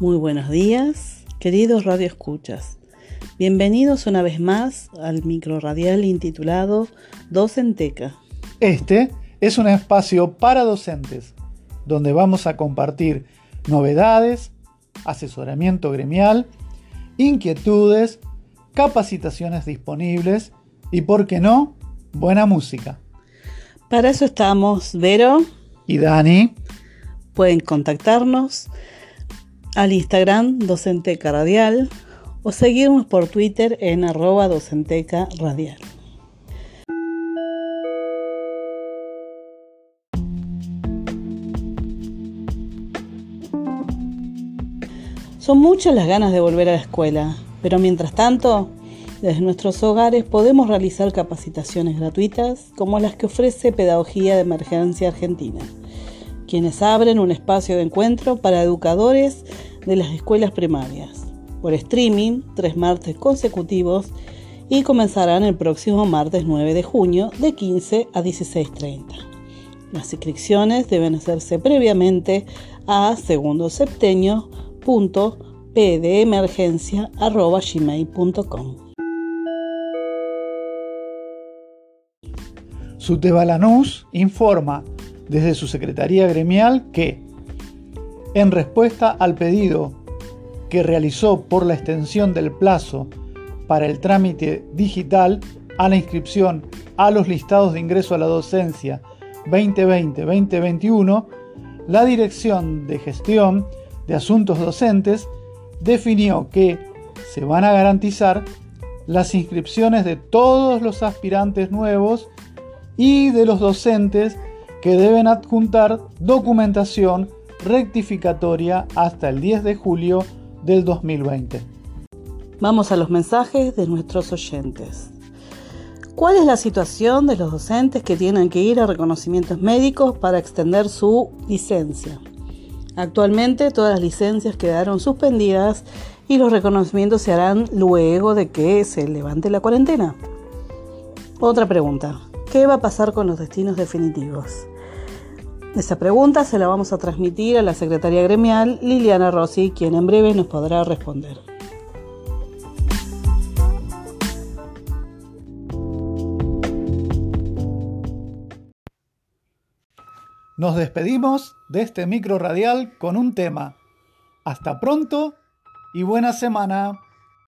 Muy buenos días, queridos radioescuchas. Bienvenidos una vez más al micro radial intitulado Docenteca. Este es un espacio para docentes, donde vamos a compartir novedades, asesoramiento gremial, inquietudes, capacitaciones disponibles y, por qué no, buena música. Para eso estamos, Vero y Dani. Pueden contactarnos al Instagram Docenteca Radial o seguirnos por Twitter en arroba Docenteca Radial. Son muchas las ganas de volver a la escuela, pero mientras tanto, desde nuestros hogares podemos realizar capacitaciones gratuitas como las que ofrece Pedagogía de Emergencia Argentina, quienes abren un espacio de encuentro para educadores de las escuelas primarias por streaming tres martes consecutivos y comenzarán el próximo martes 9 de junio de 15 a 16.30. Las inscripciones deben hacerse previamente a segundosepteño.pdemergencia.gmail.com Sutebalanús informa desde su Secretaría Gremial que en respuesta al pedido que realizó por la extensión del plazo para el trámite digital a la inscripción a los listados de ingreso a la docencia 2020-2021, la Dirección de Gestión de Asuntos Docentes definió que se van a garantizar las inscripciones de todos los aspirantes nuevos y de los docentes que deben adjuntar documentación rectificatoria hasta el 10 de julio del 2020. Vamos a los mensajes de nuestros oyentes. ¿Cuál es la situación de los docentes que tienen que ir a reconocimientos médicos para extender su licencia? Actualmente todas las licencias quedaron suspendidas y los reconocimientos se harán luego de que se levante la cuarentena. Otra pregunta, ¿qué va a pasar con los destinos definitivos? Esta pregunta se la vamos a transmitir a la secretaria gremial Liliana Rossi, quien en breve nos podrá responder. Nos despedimos de este micro radial con un tema. Hasta pronto y buena semana.